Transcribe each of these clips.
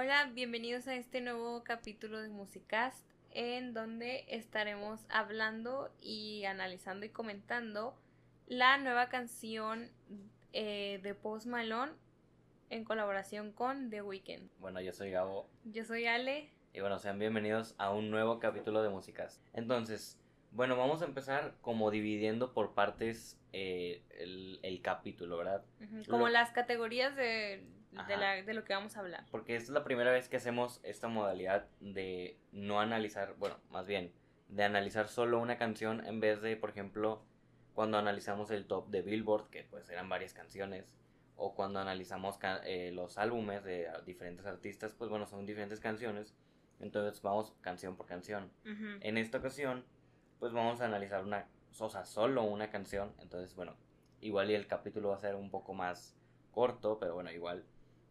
Hola, bienvenidos a este nuevo capítulo de Musicast en donde estaremos hablando y analizando y comentando la nueva canción eh, de Post Malone en colaboración con The Weeknd. Bueno, yo soy Gabo. Yo soy Ale. Y bueno, sean bienvenidos a un nuevo capítulo de Musicast. Entonces, bueno, vamos a empezar como dividiendo por partes eh, el, capítulo, ¿verdad? Como las categorías de, de, lo que vamos a hablar. Porque esta es la primera vez que hacemos esta modalidad de no analizar, bueno, más bien, de analizar solo una canción en vez de, por ejemplo, cuando analizamos el top de Billboard, que pues eran varias canciones, o cuando analizamos eh, los álbumes de diferentes artistas, pues bueno, son diferentes canciones, entonces vamos canción por canción. En esta ocasión, pues vamos a analizar una, o sea, solo una canción, entonces bueno, igual y el capítulo va a ser un poco más corto, pero bueno, igual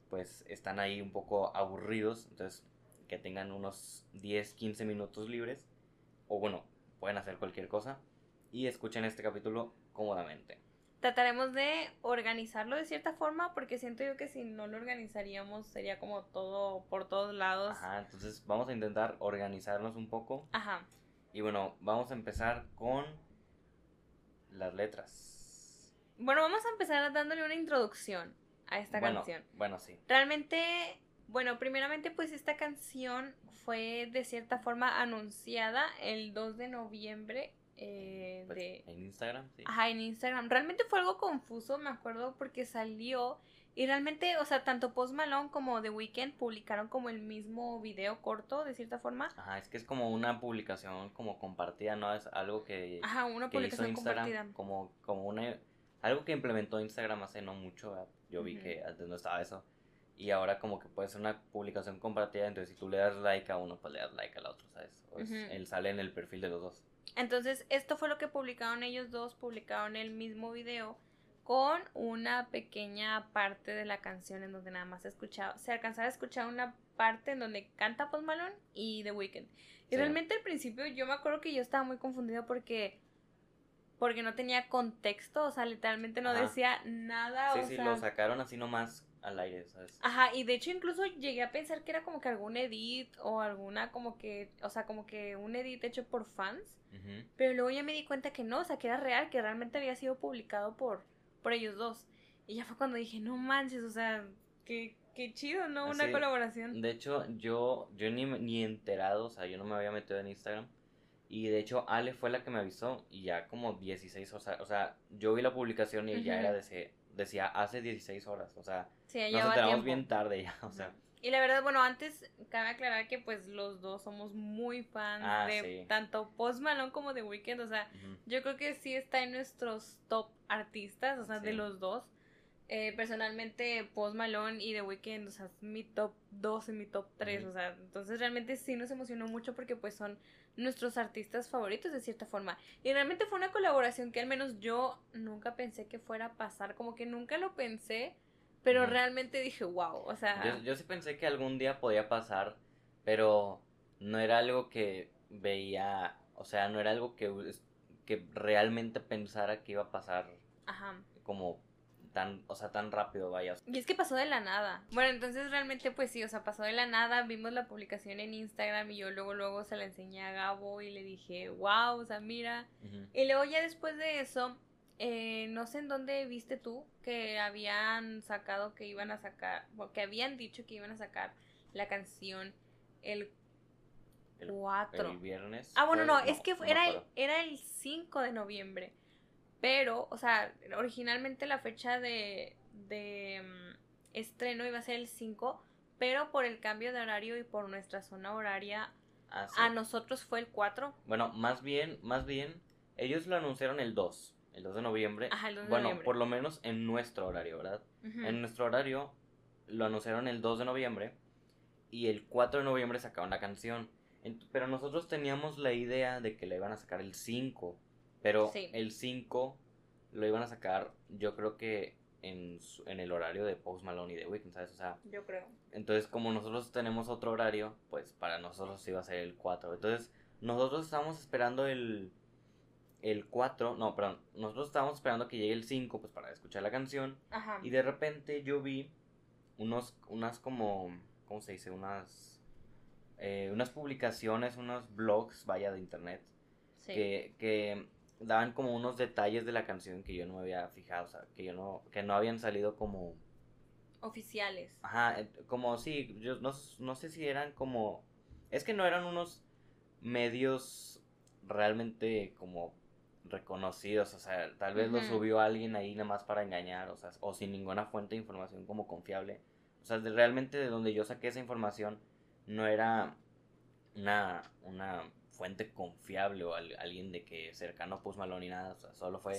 pues están ahí un poco aburridos, entonces que tengan unos 10, 15 minutos libres, o bueno, pueden hacer cualquier cosa y escuchen este capítulo cómodamente. Trataremos de organizarlo de cierta forma porque siento yo que si no lo organizaríamos sería como todo por todos lados. Ajá, entonces vamos a intentar organizarnos un poco. Ajá. Y bueno, vamos a empezar con las letras. Bueno, vamos a empezar dándole una introducción a esta canción. Bueno, sí. Realmente, bueno, primeramente pues esta canción fue de cierta forma anunciada el 2 de noviembre. Eh, pues, de... En Instagram, sí. Ajá, en Instagram. Realmente fue algo confuso, me acuerdo, porque salió y realmente, o sea, tanto Post Malone como The Weeknd publicaron como el mismo video corto, de cierta forma. Ajá, es que es como una publicación como compartida, ¿no? Es algo que, Ajá, una publicación Instagram compartida. Como, como una algo que implementó Instagram hace no mucho, yo vi que antes no estaba eso. Y ahora como que puede ser una publicación compartida, entonces si tú le das like a uno, pues le das like al otro, ¿sabes? O él sale en el perfil de los dos. Entonces, esto fue lo que publicaron ellos dos, publicaron el mismo video con una pequeña parte de la canción en donde nada más se escuchaba, se alcanzaba a escuchar una parte en donde canta Post Malone y The Weeknd. Y realmente al principio yo me acuerdo que yo estaba muy confundida porque porque no tenía contexto, o sea, literalmente no decía nada. Sí, sí, lo sacaron así nomás al aire, ¿sabes? Ajá, y de hecho incluso llegué a pensar que era como que algún edit o alguna como que, o sea, como que un edit hecho por fans, pero luego ya me di cuenta que no, o sea, que era real, que realmente había sido publicado por, por ellos dos. Y ya fue cuando dije, no manches, o sea, qué, qué chido, ¿no? Una colaboración. De hecho, yo, yo ni, ni enterado, o sea, yo no me había metido en Instagram. Y de hecho, Ale fue la que me avisó y ya como 16, o sea, o sea yo vi la publicación y ya era de decía hace 16 horas, o sea, sí, nos enteramos bien tarde ya, o sea. Y la verdad, bueno, antes cabe aclarar que pues los dos somos muy fans ah, de tanto Post Malone como de Weeknd, o sea, yo creo que sí está en nuestros top artistas, o sea, de los dos. Eh, personalmente, Post Malone y The Weeknd, o sea, es mi top 2 y mi top 3, o sea, entonces realmente sí nos emocionó mucho porque pues son nuestros artistas favoritos de cierta forma. Y realmente fue una colaboración que al menos yo nunca pensé que fuera a pasar, como que nunca lo pensé, pero realmente dije, wow, o sea... Yo, yo sí pensé que algún día podía pasar, pero no era algo que veía, o sea, no era algo que, que realmente pensara que iba a pasar Ajá. como tan, o sea, tan rápido, vaya. Y es que pasó de la nada. Bueno, entonces realmente pues sí, o sea, pasó de la nada, vimos la publicación en Instagram y yo luego luego se la enseñé a Gabo y le dije, wow, o sea, mira. Y luego ya después de eso, eh, no sé en dónde viste tú que habían sacado que iban a sacar, que habían dicho que iban a sacar la canción el 4. El, viernes. Ah, bueno, no, es que era, el, era el 5 de noviembre. Pero, o sea, originalmente la fecha de, de mm, estreno iba a ser el 5, pero por el cambio de horario y por nuestra zona horaria, ah, a nosotros fue el 4. Bueno, más bien, más bien, ellos lo anunciaron el 2, el 2 de noviembre. Ajá, el 2 de bueno, por lo menos en nuestro horario, ¿verdad? En nuestro horario lo anunciaron el 2 de noviembre y el 4 de noviembre sacaron la canción. Pero nosotros teníamos la idea de que la iban a sacar el 5 pero el 5 lo iban a sacar, yo creo que en, en el horario de Post Malone y de Weekend, ¿sabes? O sea, yo creo. Entonces, como nosotros tenemos otro horario, pues para nosotros iba a ser el 4. Entonces, nosotros estábamos esperando el, el 4, no, perdón, nosotros estábamos esperando que llegue el 5, pues para escuchar la canción. Ajá. Y de repente yo vi unos, unas como, ¿cómo se dice? Unas, eh, unas publicaciones, unos blogs, vaya, de internet, que, que daban como unos detalles de la canción que yo no me había fijado, o sea, que yo no, que no habían salido como... Oficiales. Ajá, como sí, yo no, no sé si eran como... Es que no eran unos medios realmente como reconocidos, o sea, tal vez lo subió alguien ahí nada más para engañar, o sea, o sin ninguna fuente de información como confiable. O sea, realmente de donde yo saqué esa información no era una, una fuente confiable o alguien de que cercano a Post Malone ni nada, o sea, solo fue...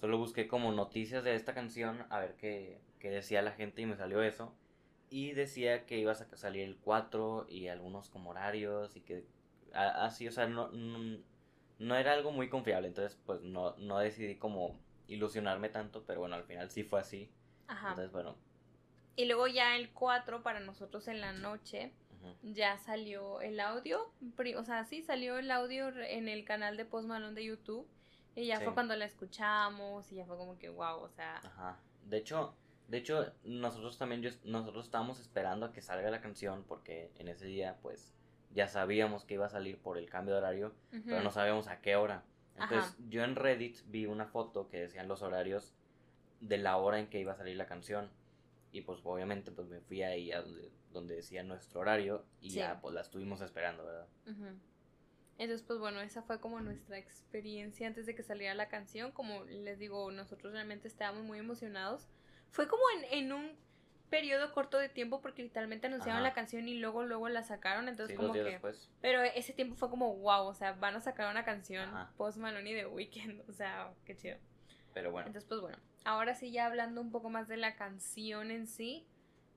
Solo busqué como noticias de esta canción a ver qué, qué decía la gente y me salió eso. Y decía que ibas a salir el 4 y algunos como horarios y que así, o sea, no, no, era algo muy confiable, entonces pues no, no decidí como ilusionarme tanto, pero bueno, al final sí fue así. Ajá. Entonces, bueno. Y luego ya el 4 para nosotros en la noche ya salió el audio, o sea, sí salió el audio en el canal de Post Malone de YouTube y ya fue cuando la escuchamos y ya fue como que wow, o sea. Ajá. De hecho, de hecho nosotros también nosotros estábamos esperando a que salga la canción porque en ese día pues ya sabíamos que iba a salir por el cambio de horario, pero no sabíamos a qué hora. Entonces yo en Reddit vi una foto que decían los horarios de la hora en que iba a salir la canción. Y pues obviamente pues me fui ahí a donde, decía nuestro horario y ya pues la estuvimos esperando, ¿verdad? Entonces pues bueno, esa fue como nuestra experiencia antes de que saliera la canción. Como les digo, nosotros realmente estábamos muy emocionados. Fue como en, en un periodo corto de tiempo porque literalmente anunciaron la canción y luego luego la sacaron, entonces como que pero ese tiempo fue como wow, o sea, van a sacar una canción Post Malone y The Weeknd, o sea, qué chido. Pero bueno. Entonces pues bueno, ahora sí ya hablando un poco más de la canción en sí,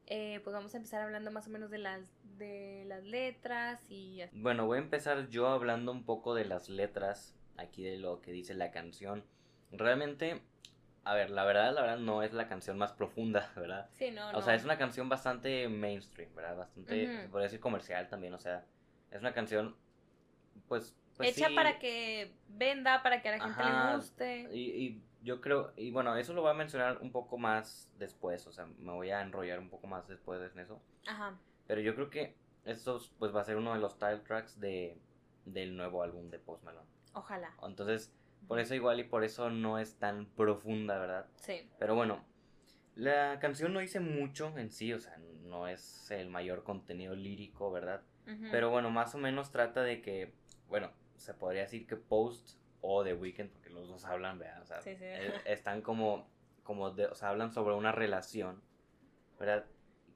eh, pues vamos a empezar hablando más o menos de las de las letras y Bueno, voy a empezar yo hablando un poco de las letras aquí de lo que dice la canción. Realmente a ver, la verdad, la verdad no es la canción más profunda, ¿verdad? Sí, no, O sea, es una canción bastante mainstream, ¿verdad? Bastante, se podría decir comercial también, o sea, es una canción, pues... pues Hecha para que venda, para que a la gente le guste. Y, y yo creo, y bueno, eso lo voy a mencionar un poco más después, o sea, me voy a enrollar un poco más después en eso. Ajá. Pero yo creo que esto pues va a ser uno de los title tracks de, del nuevo álbum de Post Malone. Ojalá. Entonces, por eso igual y por eso no es tan profunda, ¿verdad? Sí. Pero bueno, la canción no dice mucho en sí, o sea, no es el mayor contenido lírico, ¿verdad? Pero bueno, más o menos trata de que, bueno, se podría decir que Post o The Weeknd, porque los dos hablan, ¿verdad? O sea, e, están como, como de, o sea, hablan sobre una relación, ¿verdad?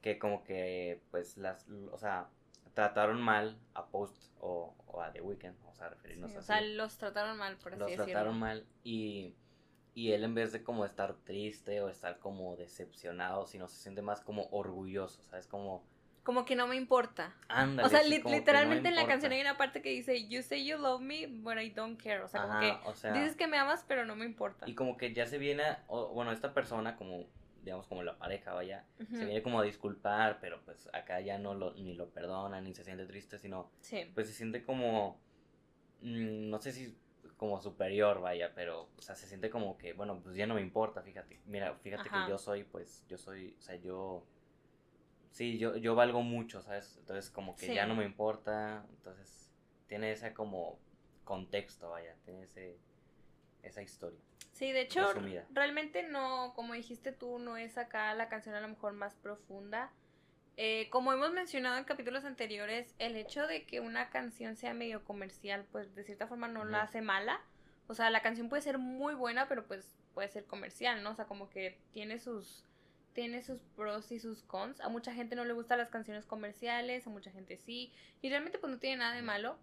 Que como que, pues, las, o sea, trataron mal a Post o, a The Weeknd, o sea, referirnos O sea, los trataron mal, por así decirlo. Los trataron mal y, y él en vez de como estar triste o estar como decepcionado, sino se siente más como orgulloso, ¿sabes? Como... Como que no me importa. Ándale, o sea, literalmente en la canción hay una parte que dice, You say you love me, but I don't care. O sea, como que dices que me amas, pero no me importa. Y como que ya se viene, bueno, esta persona como digamos como la pareja, vaya, se viene como a disculpar, pero pues acá ya no lo, ni lo perdona, ni se siente triste, sino pues se siente como, mm, no sé si como superior, vaya, pero, o sea, se siente como que, bueno, pues ya no me importa, fíjate, mira, fíjate que yo soy, pues, yo soy, o sea, yo, sí, yo, yo valgo mucho, ¿sabes? Entonces como que ya no me importa, entonces tiene ese como contexto, vaya, tiene ese, esa historia. Sí, de hecho, realmente no, como dijiste tú, no es acá la canción a lo mejor más profunda. Eh, como hemos mencionado en capítulos anteriores, el hecho de que una canción sea medio comercial, pues de cierta forma no la hace mala. O sea, la canción puede ser muy buena, pero pues puede ser comercial, ¿no? O sea, como que tiene sus tiene sus pros y sus cons. A mucha gente no le gustan las canciones comerciales, a mucha gente sí. Y realmente pues no tiene nada de malo.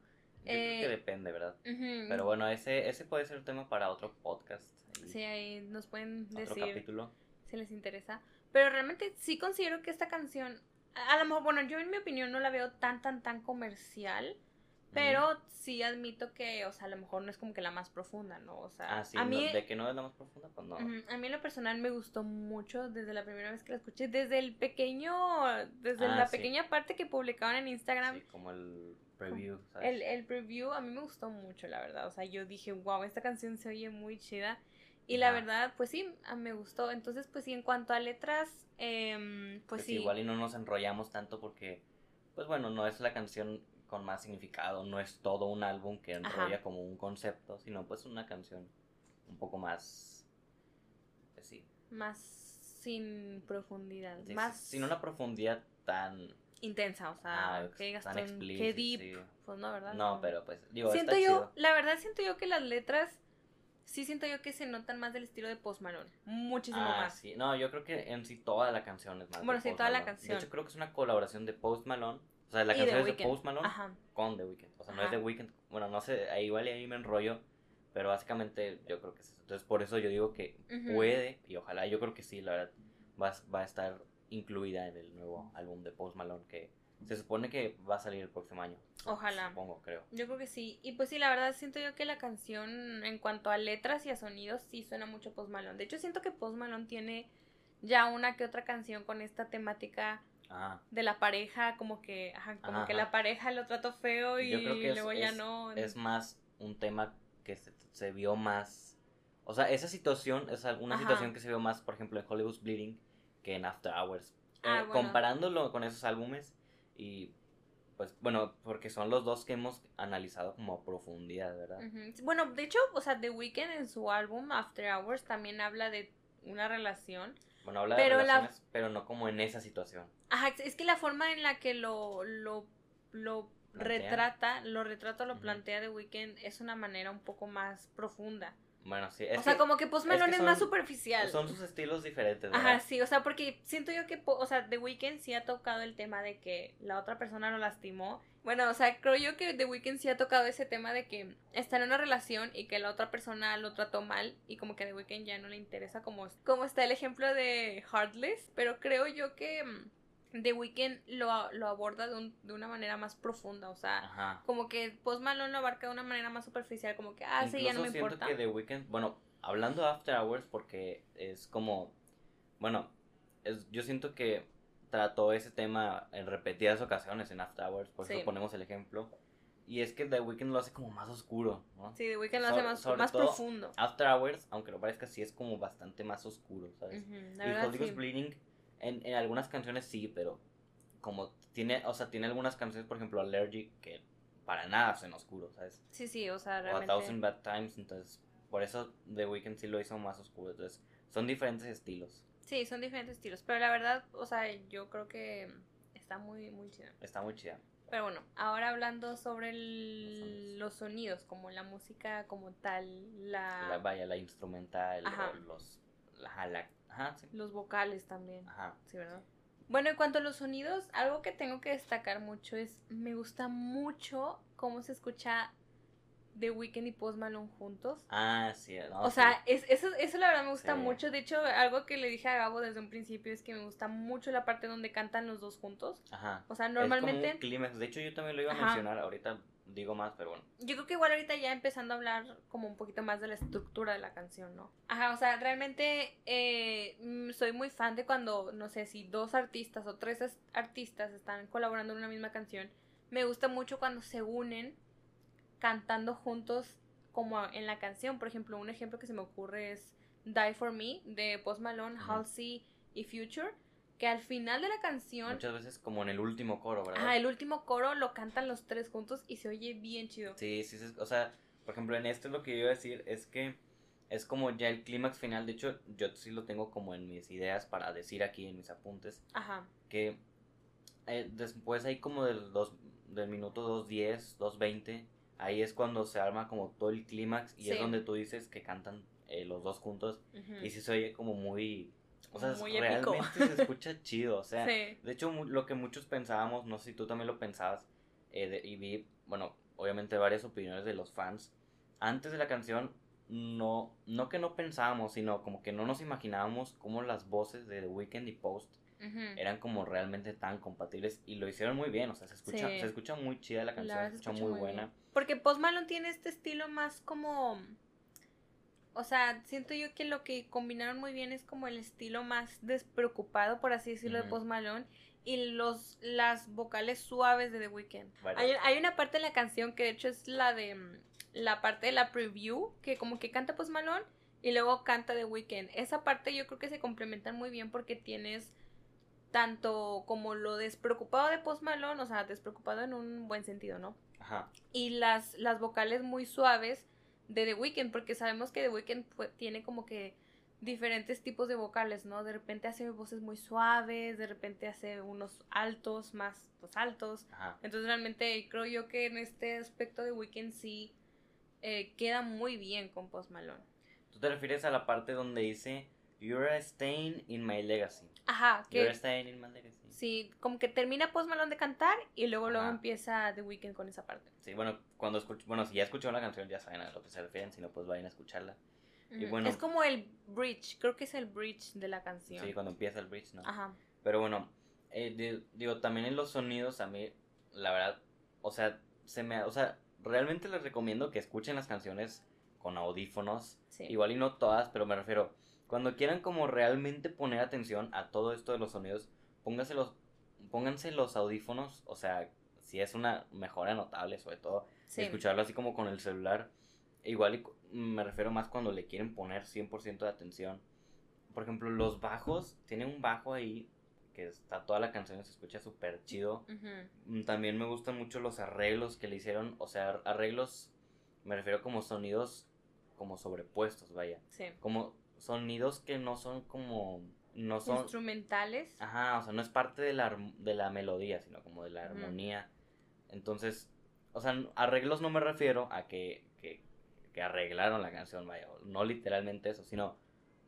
Yo creo que eh, depende, ¿verdad? Pero bueno, ese, ese puede ser un tema para otro podcast. Sí, ahí nos pueden decir capítulo. si les interesa. Pero realmente sí considero que esta canción, a, lo mejor, bueno, yo en mi opinión no la veo tan, tan, tan comercial. Pero sí admito que, o sea, a lo mejor no es como que la más profunda, ¿no? O sea, ah, sí, a mí, de que no es la más profunda, pues no. a mí en lo personal me gustó mucho desde la primera vez que la escuché, desde el pequeño, desde ah, la pequeña parte que publicaban en Instagram. Sí, como el preview, ¿sabes? El, el preview a mí me gustó mucho, la verdad. O sea, yo dije, wow, esta canción se oye muy chida. Y la verdad, pues sí, me gustó. Entonces, pues sí, en cuanto a letras, em, pues, pues, sí. Igual y no nos enrollamos tanto porque, pues bueno, no es la canción con más significado, no es todo un álbum que enrolla como un concepto, sino pues una canción un poco más, pues sí. Más sin profundidad. más... Sin una profundidad tan intensa, o sea, ah, que tan qué deep, pues no, ¿verdad? No, pero pues digo, siento yo, la verdad siento yo que las letras sí siento yo que se notan más del estilo de Post Malone, muchísimo ah, más. Sí, no, yo creo que en sí toda la canción es más Bueno, sí, toda la canción. De hecho creo que es una colaboración de Post Malone, o sea, la canción es de Post Malone con The Weeknd, o sea, no es The Weeknd, bueno, no sé, igual ahí me enrollo, pero básicamente yo creo que es eso. Entonces, por eso yo digo que puede y ojalá, yo creo que sí, la verdad va, va a estar incluida en el nuevo álbum de Post Malone que se supone que va a salir el próximo año. Ojalá. Supongo, creo. Yo creo que sí. Y pues sí, la verdad siento yo que la canción en cuanto a letras y a sonidos sí suena mucho Post Malone. De hecho siento que Post Malone tiene ya una que otra canción con esta temática de la pareja, como que, como que la pareja lo trató feo y luego ya no. Es más un tema que se, vio más. O sea, esa situación es alguna situación que se vio más, por ejemplo, en Hollywood's Bleeding que en After Hours. Ah, eh, comparándolo con esos álbumes y pues bueno, porque son los dos que hemos analizado como a profundidad, ¿verdad? Bueno, de hecho, o sea, The Weeknd en su álbum After Hours también habla de una relación. Bueno, habla de relaciones, pero no como en esa situación. Ajá, es que la forma en la que lo, lo, lo retrata, lo retrata, lo plantea The Weeknd es una manera un poco más profunda. Bueno, sí. o sea, como que Post Malone es, más superficial. Son sus estilos diferentes, ¿verdad? Ajá, sí, o sea, porque siento yo que, o sea, The Weeknd sí ha tocado el tema de que la otra persona lo lastimó. Bueno, o sea, creo yo que The Weeknd sí ha tocado ese tema de que está en una relación y que la otra persona lo trató mal y como que The Weeknd ya no le interesa como, como está el ejemplo de Heartless, pero creo yo que mm, The Weeknd lo, lo aborda de, un, de, una manera más profunda, o sea, como que Post Malone lo abarca de una manera más superficial, como que, ah, sí, ya no me siento importa. que The Weeknd, bueno, hablando de After Hours, porque es como, bueno, es, yo siento que trató ese tema en repetidas ocasiones en After Hours, por eso ponemos el ejemplo. Y es que The Weeknd lo hace como más oscuro, ¿no? Sí, The Weeknd lo hace más, más profundo. After Hours, aunque lo parezca, sí es como bastante más oscuro, ¿sabes? y sí. Bleeding en, en algunas canciones sí, pero como tiene, o sea, tiene algunas canciones, por ejemplo, Allergic, que para nada son oscuros, ¿sabes? Sí, sí, o sea, realmente. O A Thousand Bad Times, entonces, por eso The Weeknd sí lo hizo más oscuro, entonces, son diferentes estilos. Sí, son diferentes estilos, pero la verdad, o sea, yo creo que está muy, muy chida. Está muy chida. Pero bueno, ahora hablando sobre los sonidos, como la música como tal, la... la vaya, la instrumental, los... La, la, los vocales también. Ajá. Sí, ¿verdad? Bueno, en cuanto a los sonidos, algo que tengo que destacar mucho es, me gusta mucho cómo se escucha The Weeknd y Post Malone juntos. Ah, sí. o sea, es, eso, eso la verdad me gusta mucho. De hecho, algo que le dije a Gabo desde un principio es que me gusta mucho la parte donde cantan los dos juntos. Ajá. O sea, normalmente... Es De hecho, yo también lo iba a mencionar ahorita digo más, pero bueno. Yo creo que igual ahorita ya empezando a hablar como un poquito más de la estructura de la canción, ¿no? Ajá, o sea, realmente eh, soy muy fan de cuando, no sé, si dos artistas o tres artistas están colaborando en una misma canción. Me gusta mucho cuando se unen cantando juntos como en la canción. Por ejemplo, un ejemplo que se me ocurre es Die For Me de Post Malone, Halsey y Future que al final de la canción... Muchas veces como en el último coro, ¿verdad? Ah, el último coro lo cantan los tres juntos y se oye bien chido. Sí, sí, sí, o sea, por ejemplo, en este lo que yo iba a decir es que es como ya el clímax final, de hecho yo sí lo tengo como en mis ideas para decir aquí en mis apuntes. Ajá. Que eh, después ahí como del, dos, del minuto 2.10, 2.20, ahí es cuando se arma como todo el clímax y es donde tú dices que cantan eh, los dos juntos y sí se oye como muy o sea, realmente se escucha chido. O sea, de hecho, lo que muchos pensábamos, no sé si tú también lo pensabas, eh, y vi, bueno, obviamente varias opiniones de los fans. Antes de la canción, no, no que no pensábamos, sino como que no nos imaginábamos cómo las voces de The Weeknd y Post eran como realmente tan compatibles y lo hicieron muy bien, o sea, se escucha, se escucha muy chida la canción, se escucha, muy, buena. Porque Post Malone tiene este estilo más como o sea, siento yo que lo que combinaron muy bien es como el estilo más despreocupado, por así decirlo, de Post Malone y los las vocales suaves de The Weeknd. Hay, hay, una parte en la canción que de hecho es la de mm, la parte de la preview que como que canta Post Malone y luego canta The Weeknd. Esa parte yo creo que se complementan muy bien porque tienes tanto como lo despreocupado de Post Malone, o sea, despreocupado en un buen sentido, ¿no? Ajá. Y las, las vocales muy suaves de The Weeknd, porque sabemos que The Weeknd tiene como que diferentes tipos de vocales, ¿no? De repente hace voces muy suaves, de repente hace unos altos, más pues, altos. Entonces realmente creo yo que en este aspecto de Weeknd sí eh, queda muy bien con Post Malone. ¿Tú te refieres a la parte donde dice You're staying in my legacy? Ajá. Que, You're staying in my legacy. Sí, como que termina Post Malone de cantar y luego luego empieza The Weeknd con esa parte. Sí, bueno, cuando escucho, bueno, si ya escucharon la canción ya saben a lo que se refieren, si no pues vayan a escucharla es como el bridge, creo que es el bridge de la canción. Sí, cuando empieza el bridge, ¿no? Ajá. Pero bueno, eh, digo, también en los sonidos a mí, la verdad, o sea, se me, o sea, realmente les recomiendo que escuchen las canciones con audífonos. Igual y no todas, pero me refiero, cuando quieran como realmente poner atención a todo esto de los sonidos, pónganse los, pónganse los audífonos, o sea, si es una mejora notable, sobre todo, escucharlo así como con el celular. Igual y me refiero más cuando le quieren poner 100% de atención. Por ejemplo, los bajos, tiene un bajo ahí que está toda la canción, se escucha súper chido. También me gustan mucho los arreglos que le hicieron, o sea, arreglos, me refiero como sonidos como sobrepuestos, vaya. Sí. Como sonidos que no son como no son instrumentales. Ajá, o sea, no es parte de la, de la melodía, sino como de la armonía. Entonces, o sea, arreglos no me refiero a que que arreglaron la canción, vaya, no literalmente eso, sino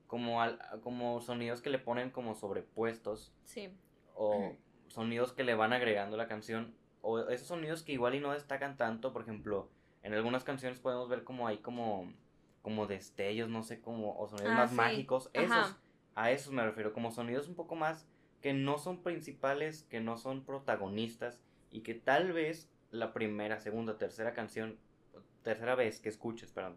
como, al, como sonidos que le ponen como sobrepuestos. Sí. O sonidos que le van agregando la canción. O esos sonidos que igual y no destacan tanto, por ejemplo, en algunas canciones podemos ver como hay como, como destellos, no sé, como, o sonidos ah, más mágicos. Esos, a esos me refiero, como sonidos un poco más que no son principales, que no son protagonistas y que tal vez la primera, segunda, tercera canción tercera vez que escuches, perdón,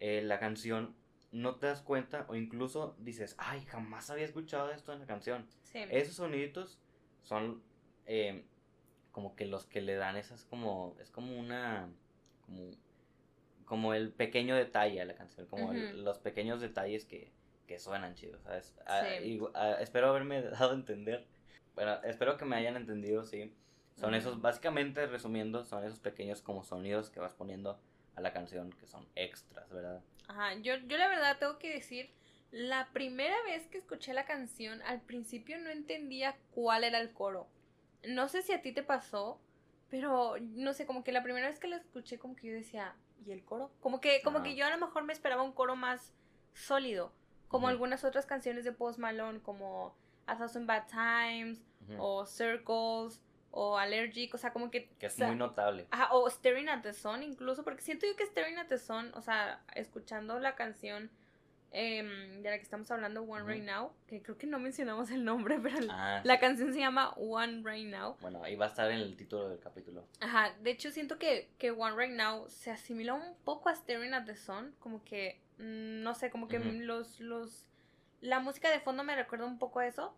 eh, la canción, no te das cuenta o incluso dices, ay, jamás había escuchado esto en la canción. Esos soniditos son eh, como que los que le dan esas como, es como una, como, el pequeño detalle a la canción, como los pequeños detalles que, que suenan chidos, ¿sabes? Ah, ah, espero haberme dado a entender, bueno, espero que me hayan entendido, sí. Son esos, básicamente resumiendo, son esos pequeños como sonidos que vas poniendo a la canción que son extras, ¿verdad? Ajá, yo, yo la verdad tengo que decir, la primera vez que escuché la canción, al principio no entendía cuál era el coro. No sé si a ti te pasó, pero no sé, como que la primera vez que la escuché, como que yo decía, ¿y el coro? Como que, como que yo a lo mejor me esperaba un coro más sólido, como algunas otras canciones de Post Malone, como A Thousand Bad Times o Circles o Allergic, o sea, como que... Que es muy notable. Ajá, o Staring at the Sun incluso, porque siento yo que Staring at the Sun, o sea, escuchando la canción em, de la que estamos hablando, One Right Now, que creo que no mencionamos el nombre, pero ah, la canción se llama One Right Now. Bueno, ahí va a estar en el título del capítulo. Ajá, de hecho siento que, que One Right Now se asimila un poco a Staring at the Sun, como que, mm, no sé, como que los, los... La música de fondo me recuerda un poco a eso.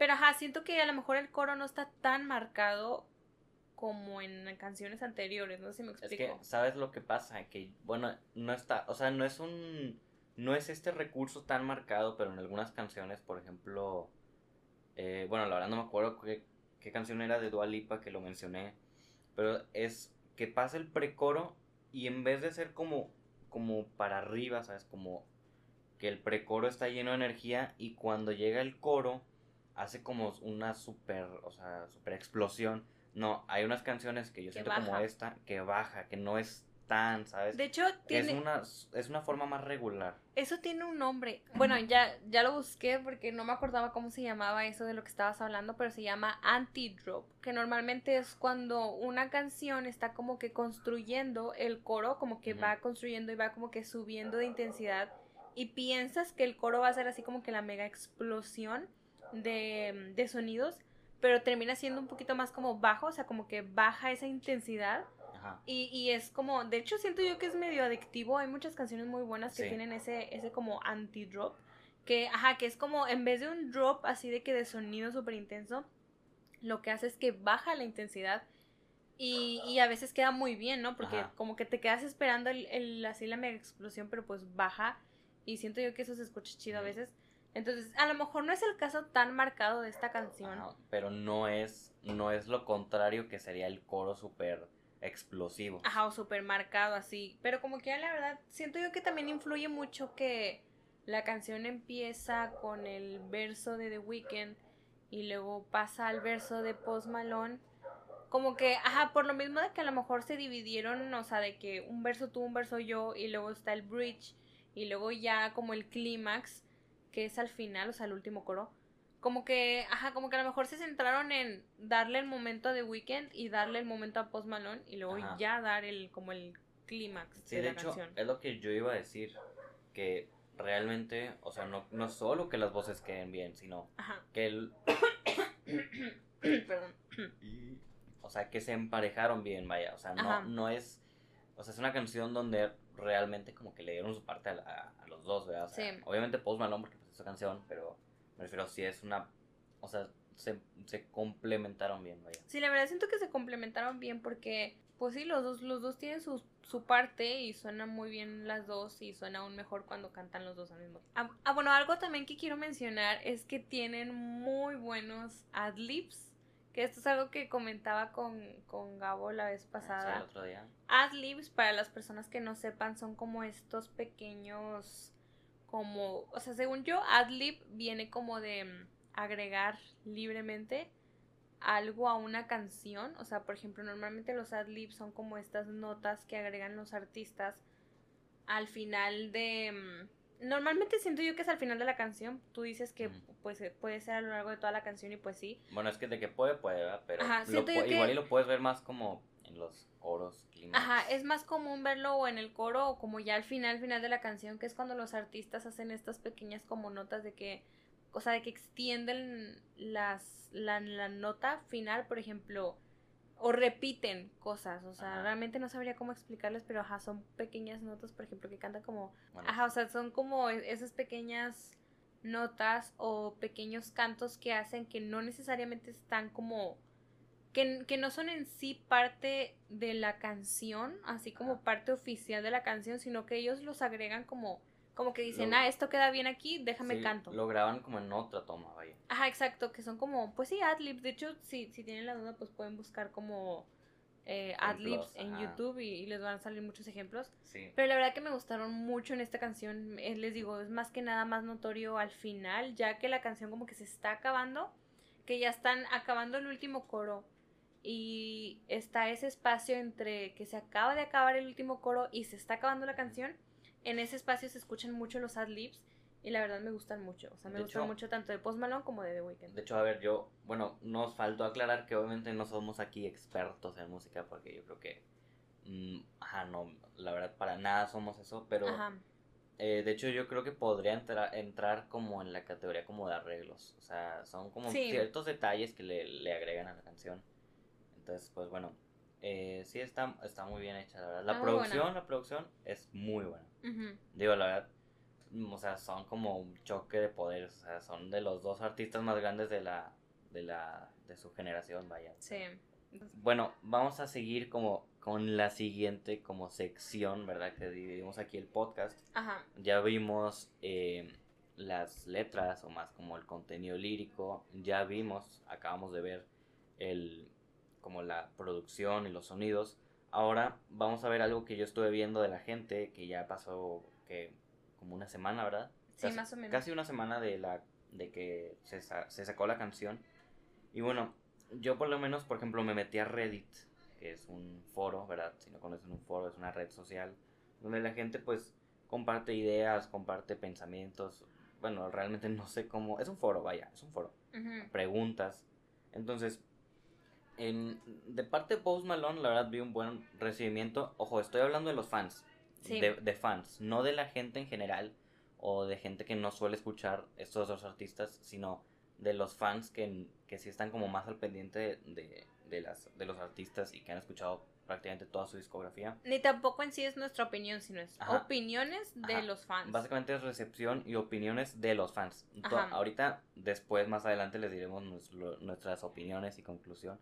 Pero ajá, siento que a lo mejor el coro no está tan marcado como en canciones anteriores, no sé si me explico. Es que, ¿sabes lo que pasa? Que, bueno, no está, o sea, no es un, no es este recurso tan marcado, pero en algunas canciones, por ejemplo, eh, bueno, la verdad no me acuerdo qué, qué canción era de Dua Lipa que lo mencioné, pero es que pasa el precoro y en vez de ser como, como para arriba, ¿sabes? Como que el precoro está lleno de energía y cuando llega el coro hace como una super, o sea, super explosión. No, hay unas canciones que yo siento como esta que baja, que no es tan, ¿sabes? De hecho, tiene... Es una, es una forma más regular. Eso tiene un nombre. Bueno, ya, ya lo busqué porque no me acordaba cómo se llamaba eso de lo que estabas hablando, pero se llama anti-drop, que normalmente es cuando una canción está como que construyendo el coro, como que va construyendo y va como que subiendo de intensidad y piensas que el coro va a ser así como que la mega explosión de, de sonidos, pero termina siendo un poquito más como bajo, o sea, como que baja esa intensidad. Y, y, es como, de hecho siento yo que es medio adictivo, hay muchas canciones muy buenas que tienen ese, ese como anti-drop, que, ajá, que es como, en vez de un drop así de que de sonido súper intenso, lo que hace es que baja la intensidad y, y a veces queda muy bien, ¿no? Porque como que te quedas esperando el, el, así la mega explosión, pero pues baja Y siento yo que eso se escucha chido a veces. Entonces, a lo mejor no es el caso tan marcado de esta canción. pero no es, no es lo contrario que sería el coro súper explosivo. Ajá, o súper marcado así. Pero como que la verdad, siento yo que también influye mucho que la canción empieza con el verso de The Weeknd y luego pasa al verso de Post Malone. Como que, ajá, por lo mismo de que a lo mejor se dividieron, o sea, de que un verso tú, un verso yo, y luego está el bridge, y luego ya como el clímax, que es al final, o sea, el último coro. Como que, ajá, como que a lo mejor se centraron en darle el momento a The Weeknd y darle el momento a Post Malone, y luego ya dar el, como el clímax sí, de, hecho, Es lo que yo iba a decir, que realmente, o sea, no, no solo que las voces queden bien, sino que el... Perdón. o sea, que se emparejaron bien, vaya, o sea, no, no es... O sea, es una canción donde realmente como que le dieron su parte a, los dos, ¿verdad? sí. Obviamente Post Malone porque es su canción, pero me refiero si es una... O sea, se, se complementaron bien, vaya. Sí, la verdad siento que se complementaron bien porque pues sí, los dos, los dos tienen su, su parte y suenan muy bien las dos y suena aún mejor cuando cantan los dos al mismo tiempo. Ah, ah, bueno, algo también que quiero mencionar es que tienen muy buenos adlibs. Que esto es algo que comentaba con, con Gabo la vez pasada. el otro día. Adlibs, para las personas que no sepan, son como estos pequeños, como, o sea, según yo, adlib viene como de mm, agregar libremente algo a una canción. O sea, por ejemplo, normalmente los adlibs son como estas notas que agregan los artistas al final de... Mm, normalmente siento yo que es al final de la canción. Tú dices que pues, eh, puede ser a lo largo de toda la canción y pues sí. Bueno, es que de que puede, puede, Pero igual y lo puedes ver más como en los coros. Ajá, es más común verlo o en el coro o como ya al final, final de la canción, que es cuando los artistas hacen estas pequeñas como notas de que o sea, de que extienden las, la, nota final, por ejemplo, o repiten cosas, o sea, realmente no sabría cómo explicarles, pero ajá, son pequeñas notas, por ejemplo, que cantan como, ajá, o sea, son como e, esas pequeñas notas o pequeños cantos que hacen que no necesariamente están como, que, que no son en sí parte de la canción, así como parte oficial de la canción, sino que ellos los agregan como como que dicen, ah, esto queda bien aquí, déjame canto. Lo graban como en otra toma, vaya. Ajá, exacto, que son como, pues sí, adlibs. De hecho, si, si tienen la duda, pues pueden buscar como eh, adlibs en YouTube y, les van a salir muchos ejemplos. Sí. Pero la verdad que me gustaron mucho en esta canción. Eh, les digo, es más que nada más notorio al final, ya que la canción como que se está acabando, que ya están acabando el último coro. Y está ese espacio entre que se acaba de acabar el último coro y se está acabando la canción en ese espacio se escuchan mucho los ad-libs y la verdad me gustan mucho. O sea, me gustan mucho tanto de Post Malone como de The Weeknd. De hecho, a ver, yo, bueno, nos faltó aclarar que obviamente no somos aquí expertos en música porque yo creo que, mm, ajá, no, la verdad para nada somos eso, pero eh, de hecho yo creo que podría entrar, entrar como en la categoría como de arreglos. O sea, son como ciertos detalles que le, le agregan a la canción. Entonces, pues bueno, eh, sí está, está muy bien hecha, la verdad. La producción, la producción es muy buena. Digo, la verdad, o sea, son como un choque de poderes, o sea, son de los dos artistas más grandes de la, de la, de su generación, vaya. Sí. Bueno, vamos a seguir como con la siguiente como sección, ¿verdad? Que dividimos aquí el podcast. Ajá. Ya vimos eh, las letras o más como el contenido lírico. Ya vimos, acabamos de ver el como la producción y los sonidos. Ahora vamos a ver algo que yo estuve viendo de la gente, que ya pasó que como una semana, ¿verdad? Sí, más o menos. Casi una semana de la de que se, se sacó la canción. Y bueno, yo por lo menos, por ejemplo, me metí a Reddit, que es un foro, ¿verdad? Si no conocen un foro, es una red social, donde la gente pues comparte ideas, comparte pensamientos. Bueno, realmente no sé cómo. Es un foro, vaya, es un foro. Preguntas. Entonces, de parte de Post Malone, la verdad vi un buen recibimiento. Ojo, estoy hablando de los fans. De, fans, no de la gente en general o de gente que no suele escuchar estos dos artistas, sino de los fans que, que sí están como más al pendiente de, las, de los artistas y que han escuchado prácticamente toda su discografía. Ni tampoco en sí es nuestra opinión, sino es opiniones de los fans. Básicamente es recepción y opiniones de los fans. Ahorita, después, más adelante, les diremos nuestras opiniones y conclusión.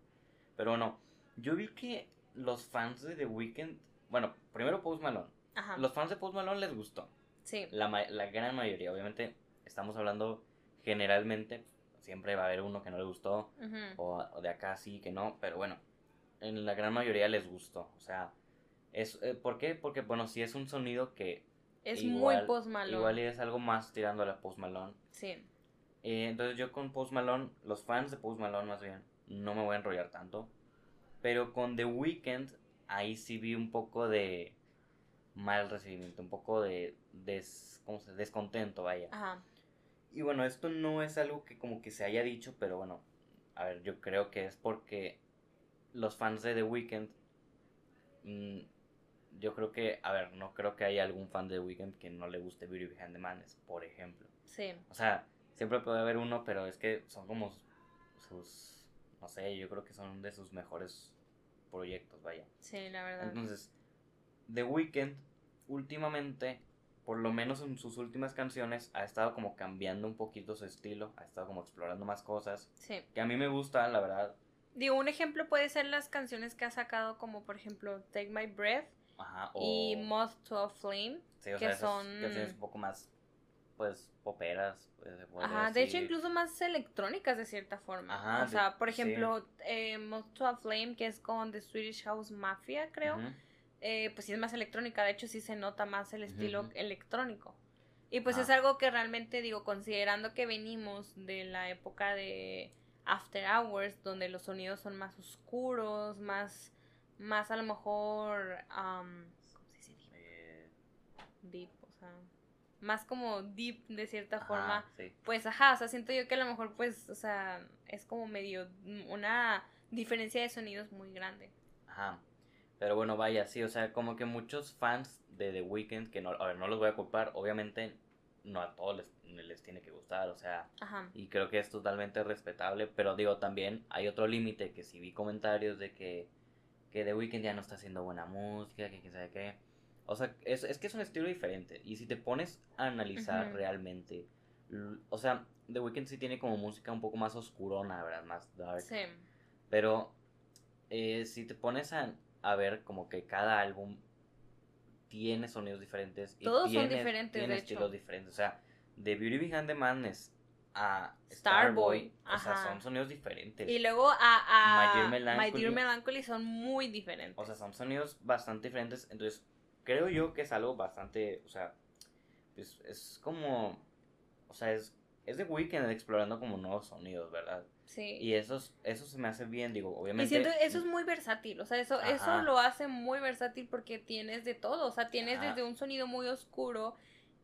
Pero bueno, yo vi que los fans de The Weeknd, bueno, primero Post Malone. Los fans de Post Malone les gustó. Sí. La, la gran mayoría, obviamente, estamos hablando generalmente, siempre va a haber uno que no le gustó, o, de acá sí que no, pero bueno, en la gran mayoría les gustó. O sea, es, eh, ¿por qué? Porque, bueno, si es un sonido que... Es muy Post Malone. Igual es algo más tirando a la Post Malone. Sí. Eh, entonces yo con Post Malone, los fans de Post Malone más bien, no me voy a enrollar tanto. Pero con The Weeknd, ahí sí vi un poco de mal recibimiento, un poco de des, ¿cómo se? descontento, vaya. Ajá. Y bueno, esto no es algo que como que se haya dicho, pero bueno, a ver, yo creo que es porque los fans de The Weeknd, mm, yo creo que, a ver, no creo que haya algún fan de The Weeknd que no le guste Beauty Behind the Madness, por ejemplo. Sí. O sea, siempre puede haber uno, pero es que son como sus, no sé, yo creo que son de sus mejores proyectos, vaya. Sí, la verdad. Entonces, The Weeknd últimamente por lo menos en sus últimas canciones, ha estado como cambiando un poquito su estilo, ha estado como explorando más cosas. Sí. Que a mí me gusta, la verdad. Digo, un ejemplo puede ser las canciones que ha sacado, como por ejemplo Take My Breath Ajá, y Moth to a Flame, sí, o que sea, son canciones un poco más, pues, poperas. Ajá, de hecho incluso más electrónicas de cierta forma. Ajá, o sea, por ejemplo, eh, Moth to a Flame, que es con The Swedish House Mafia, creo. Eh, pues sí es más electrónica, de hecho sí se nota más el estilo electrónico. Y pues es algo que realmente digo, considerando que venimos de la época de After Hours, donde los sonidos son más oscuros, más, más a lo mejor, ¿cómo se dice? Eh. Deep, más como deep de cierta forma. Pues ajá, o sea, siento yo que a lo mejor pues, o sea, es como medio una diferencia de sonidos muy grande. Ajá. Pero bueno, vaya, sí, o sea, como que muchos fans de The Weeknd, que no, a ver, no los voy a culpar, obviamente no a todos les, les tiene que gustar, o sea, y creo que es totalmente respetable, pero digo, también hay otro límite, que si vi comentarios de que, que The Weeknd ya no está haciendo buena música, que quién sabe qué, o sea, es, es que es un estilo diferente, y si te pones a analizar realmente, o sea, The Weeknd sí tiene como música un poco más oscurona, ¿verdad? Más dark. Sí. Pero eh, si te pones a a ver como que cada álbum tiene sonidos diferentes y Todos tiene, son diferentes, tiene estilos diferentes. O sea, de Beauty Behind the Madness a Starboy, o sea, son sonidos diferentes. Y luego a, My, Dear Melancholy, son muy diferentes. O sea, son sonidos bastante diferentes. Entonces, creo yo que es algo bastante, o sea, pues es como, o sea, es, es de Weekend explorando como nuevos sonidos, ¿verdad? Sí. Y eso, eso se me hace bien, digo, obviamente. Y siento, eso es muy versátil, o sea, eso, eso lo hace muy versátil porque tienes de todo, o sea, tienes desde un sonido muy oscuro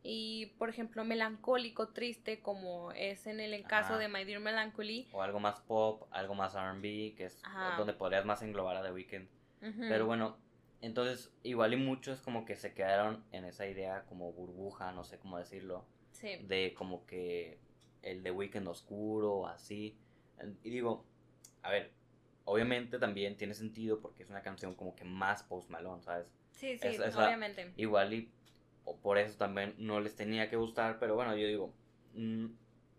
y, por ejemplo, melancólico, triste, como es en el caso de My Dear Melancholy. O algo más pop, algo más RB, que es donde podrías más englobar a The Weeknd. Pero bueno, entonces, igual y muchos como que se quedaron en esa idea como burbuja, no sé cómo decirlo. Sí. De como que el The Weeknd oscuro, así. Y digo, a ver, obviamente también tiene sentido porque es una canción como que más post Malone, ¿sabes? Sí, sí, obviamente. igual y por eso también no les tenía que gustar, pero bueno, yo digo, mm,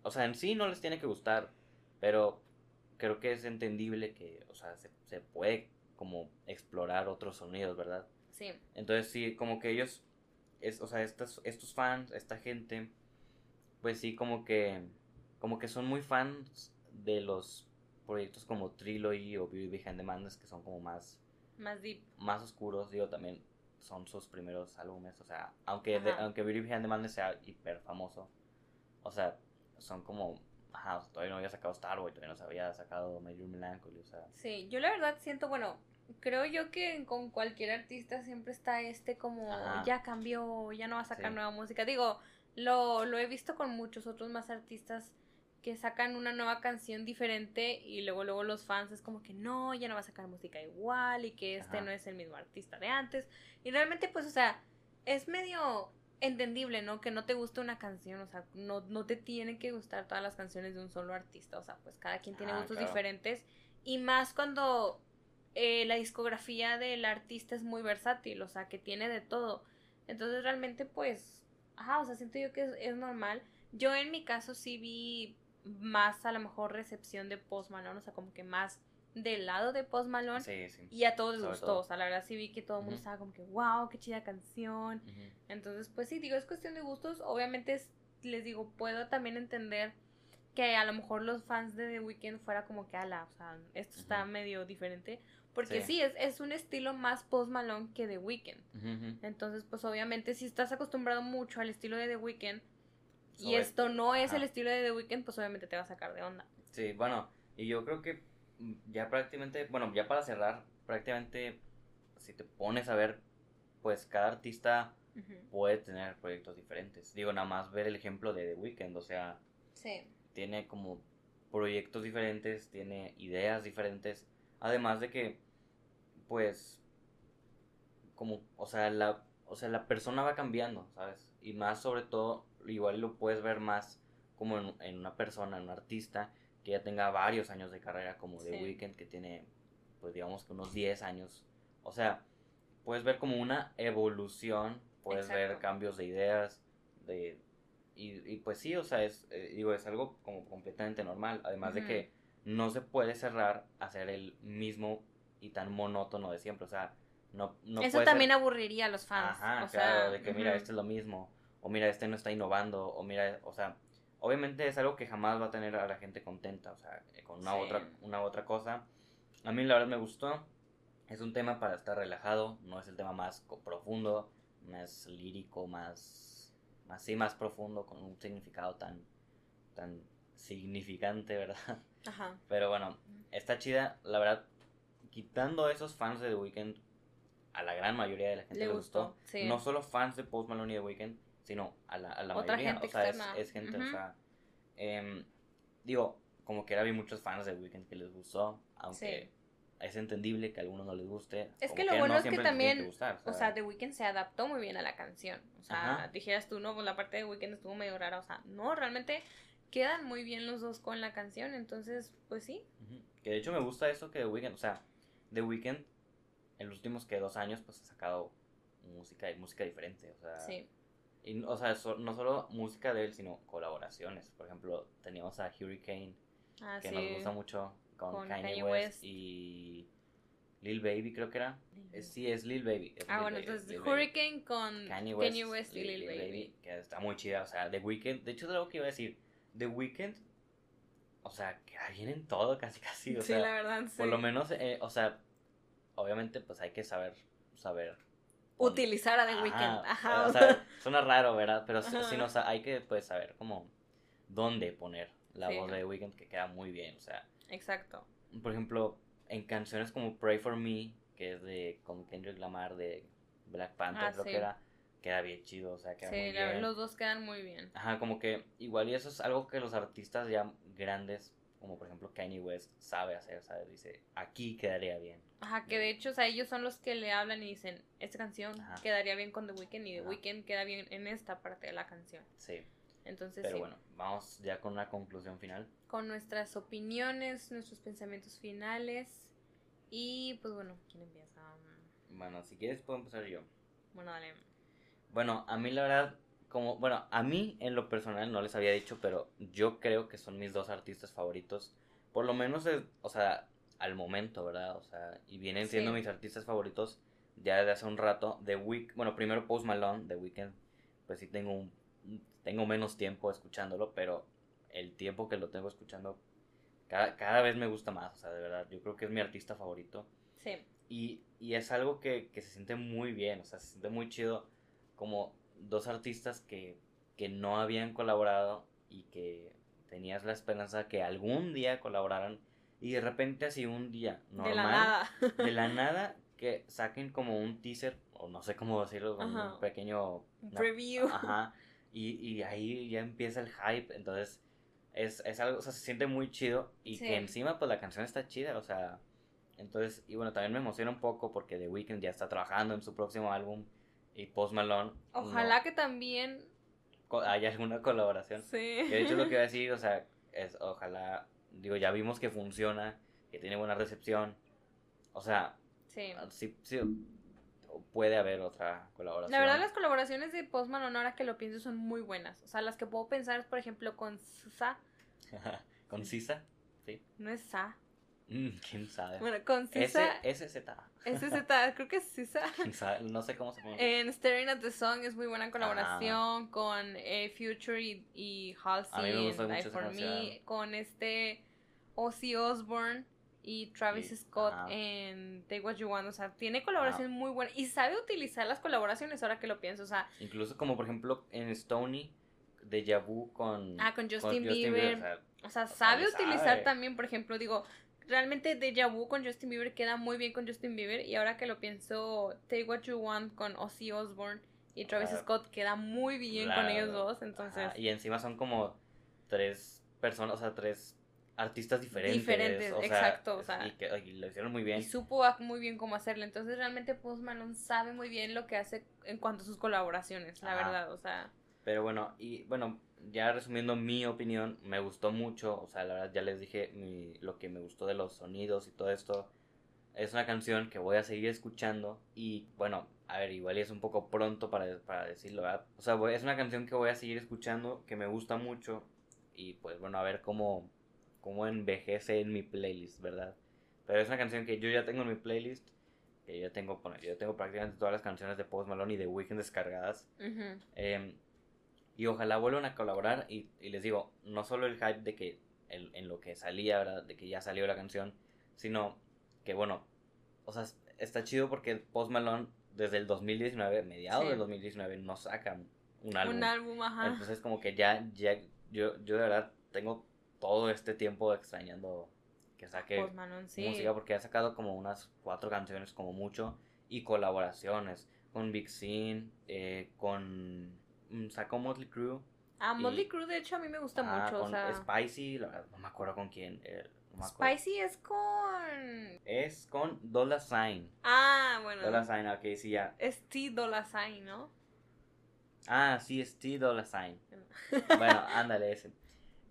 o sea, en sí no les tiene que gustar, pero creo que es entendible que, o sea, se, se puede como explorar otros sonidos, ¿verdad? Sí. Entonces sí, como que ellos, es, o sea, estos, estos fans, esta gente, pues sí, como que, como que son muy fans de los proyectos como Trilogy o Beauty Behind the Madness que son como más más deep más oscuros digo también son sus primeros álbumes o sea aunque aunque Beauty Behind the Madness sea hiper famoso o sea son como ajá todavía no había sacado Starboy todavía no se había sacado Major Melancholy o sea sí yo la verdad siento bueno creo yo que con cualquier artista siempre está este como ya cambió ya no va a sacar nueva música. Digo lo, lo he visto con muchos otros más artistas que sacan una nueva canción diferente y luego luego los fans es como que no, ya no va a sacar música igual y que este no es el mismo artista de antes. Y realmente pues, o sea, es medio entendible, ¿no? Que no te guste una canción, o sea, no, no te tienen que gustar todas las canciones de un solo artista, o sea, pues cada quien tiene gustos diferentes y más cuando eh, la discografía del artista es muy versátil, o sea, que tiene de todo. Entonces realmente pues, ajá, o sea, siento yo que es, es normal. Yo en mi caso sí vi más a lo mejor recepción de Post Malone, o sea, como que más del lado de Post Malone. Sí, sí. Y a todos les gustó. O sea, la verdad sí vi que todo el mundo estaba como que, wow, qué chida canción. Entonces, pues sí, digo, es cuestión de gustos. Obviamente, les digo, puedo también entender que a lo mejor los fans de The Weeknd fuera como que, ala, o sea, esto está medio diferente. Porque sí, es, es, un estilo más Post Malone que The Weeknd. Entonces, pues obviamente, si estás acostumbrado mucho al estilo de The Weeknd y esto no es el estilo de The Weeknd, pues obviamente te va a sacar de onda. Sí, bueno, y yo creo que ya prácticamente, bueno, ya para cerrar, prácticamente si te pones a ver, pues cada artista puede tener proyectos diferentes. Digo, nada más ver el ejemplo de The Weeknd, o sea, tiene como proyectos diferentes, tiene ideas diferentes, además de que, pues, como, o sea, la, o sea, la persona va cambiando, ¿sabes? Y más sobre todo, igual lo puedes ver más como en, en una persona, en un artista, que ya tenga varios años de carrera como The Weeknd, que tiene, pues digamos que unos 10 años. O sea, puedes ver como una evolución, puedes ver cambios de ideas, de... Y, pues sí, o sea, es, eh, digo, es algo como completamente normal. Además de que no se puede cerrar a ser el mismo y tan monótono de siempre. O sea, no, no Eso también aburriría a los fans. Ajá, claro, de que mira, este es lo mismo. O mira, este no está innovando. O mira, o sea, obviamente es algo que jamás va a tener a la gente contenta, o sea, eh, con una otra una otra cosa. A mí la verdad me gustó. Es un tema para estar relajado, no es el tema más profundo, más lírico, más más sí más profundo con un significado tan tan significante, ¿verdad? Ajá. Pero bueno, está chida, la verdad quitando a esos fans de The Weeknd a la gran mayoría de la gente le, gustó. No solo fans de Post Malone y The Weeknd, sino a la, a la mayoría. o sea, es, gente, o sea, em, digo, como que era vi muchos fans de Weekend que les gustó, aunque es entendible que a algunos no les guste. Es que lo bueno es que también, o, sea, The Weeknd se adaptó muy bien a la canción. O sea, dijeras tú, no, pues la parte de Weeknd estuvo medio rara, o sea, no, realmente quedan muy bien los dos con la canción, entonces, pues sí. Que de hecho me gusta eso que The Weeknd, o sea, The Weeknd en los últimos que dos años pues ha sacado música música diferente, o sea, sí. Y, o sea, no solo música de él, sino colaboraciones. Por ejemplo, teníamos a Hurricane, ah, que nos gusta mucho, con, Kanye, West, y Lil Baby, creo que era. sí, es Lil Baby. ah, bueno, entonces Hurricane con Kanye West, y, Lil, Baby. Que está muy chida, o sea, The Weeknd. De hecho, es algo que iba a decir. The Weeknd, o sea, queda bien en todo, casi, casi. O sí, la verdad, sí. Por lo menos, eh, o sea, obviamente, pues hay que saber, saber utilizar a The Weeknd. Ajá. O sea, suena raro, ¿verdad? Pero sí, no, hay que pues saber como dónde poner la voz de The Weeknd que queda muy bien, o sea. Exacto. Por ejemplo, en canciones como Pray for Me, que es de con Kendrick Lamar de Black Panther, ah, creo que era, queda bien chido, o sea, queda muy bien. los dos quedan muy bien. Ajá, como que igual y eso es algo que los artistas ya grandes como por ejemplo Kanye West sabe hacer, ¿sabes? Dice, aquí quedaría bien. Ajá, que de hecho, o sea, ellos son los que le hablan y dicen, esta canción quedaría bien con The Weeknd y The Weeknd queda bien en esta parte de la canción. Sí. Entonces, Pero bueno, vamos ya con una conclusión final. Con nuestras opiniones, nuestros pensamientos finales. Y pues bueno, ¿quién empieza? Bueno, si quieres puedo empezar yo. Bueno, dale. Bueno, a mí la verdad como, bueno, a mí en lo personal no les había dicho, pero yo creo que son mis dos artistas favoritos. Por lo menos, o sea, al momento, ¿verdad? O sea, y vienen siendo mis artistas favoritos ya desde hace un rato. The Week, bueno, primero Post Malone, The Weeknd, pues sí tengo un, tengo menos tiempo escuchándolo, pero el tiempo que lo tengo escuchando cada, cada vez me gusta más, o sea, de verdad, yo creo que es mi artista favorito. Sí. Y, y es algo que, que se siente muy bien, o sea, se siente muy chido como dos artistas que, que no habían colaborado y que tenías la esperanza que algún día colaboraran y de repente así un día normal de la nada, de la nada que saquen como un teaser o no sé cómo decirlo un pequeño preview ajá y, y ahí ya empieza el hype entonces es, es algo o sea se siente muy chido y que encima pues la canción está chida o sea entonces y bueno también me emociona un poco porque The Weeknd ya está trabajando en su próximo álbum y Post Malone. Ojalá que también haya alguna colaboración. Sí. de hecho lo que iba a decir, o sea, es ojalá, digo, ya vimos que funciona, que tiene buena recepción. O sea, sí. sí, sí puede haber otra colaboración. La verdad las colaboraciones de Post Malone ahora que lo pienso son muy buenas. O sea, las que puedo pensar es por ejemplo con Sa. con Sisa, sí. No es Sa. Mm, ¿Quién sabe? Bueno, con Sisa. SZ. SZ, creo que es Sisa. No sé cómo se pronuncia. En Staring at the Song es muy buena colaboración con eh, Future y, y Halsey en Life for Me. Con este Ozzy Osbourne y Travis Scott en Take What You Want. O sea, tiene colaboraciones muy buenas y sabe utilizar las colaboraciones ahora que lo pienso. O sea, incluso como por ejemplo en Stony, de Vu con, ah, con Justin, Bieber. o sea, sabe utilizar también, por ejemplo, digo, realmente Deja Vu con Justin Bieber queda muy bien con Justin Bieber y ahora que lo pienso, Take What You Want con Ozzy Osbourne y Travis Scott queda muy bien con ellos dos, entonces... Y encima son como tres personas, o sea, tres artistas diferentes. Diferentes, exacto, o sea... Y, que, lo hicieron muy bien. Y supo muy bien cómo hacerlo, entonces realmente Post Malone sabe muy bien lo que hace en cuanto a sus colaboraciones, la verdad, o sea... Pero bueno, y bueno, ya resumiendo mi opinión, me gustó mucho, o sea, la verdad ya les dije mi, lo que me gustó de los sonidos y todo esto. Es una canción que voy a seguir escuchando y bueno, a ver, igual es un poco pronto para, para decirlo, ¿verdad? O sea, es una canción que voy a seguir escuchando, que me gusta mucho y pues bueno, a ver cómo, cómo envejece en mi playlist, ¿verdad? Pero es una canción que yo ya tengo en mi playlist, que yo tengo, yo tengo prácticamente todas las canciones de Post Malone y de Weekend descargadas. Y ojalá vuelvan a colaborar. Y, les digo, no solo el hype de que en lo que salía, ¿verdad? De que ya salió la canción, sino que bueno, o sea, está chido porque Post Malone desde el 2019, mediados del 2019, no sacan un álbum. Un álbum, ajá. Entonces como que ya, ya, yo, yo de verdad tengo todo este tiempo extrañando que saque música porque ha sacado como unas cuatro canciones como mucho y colaboraciones con Big Sin, eh, con Mm, sacó Motley Crue. Ah, Motley Crue de hecho a mí me gusta mucho. o sea... Spicy, la verdad, no me acuerdo con quién. Eh, Spicy es con. Es con Dollar Sign. Ah, bueno. Dollar Sign, ok, sí, ya. Es T Dollar Sign, ¿no? Ah, sí, es T Dollar Sign. bueno, ándale, ese.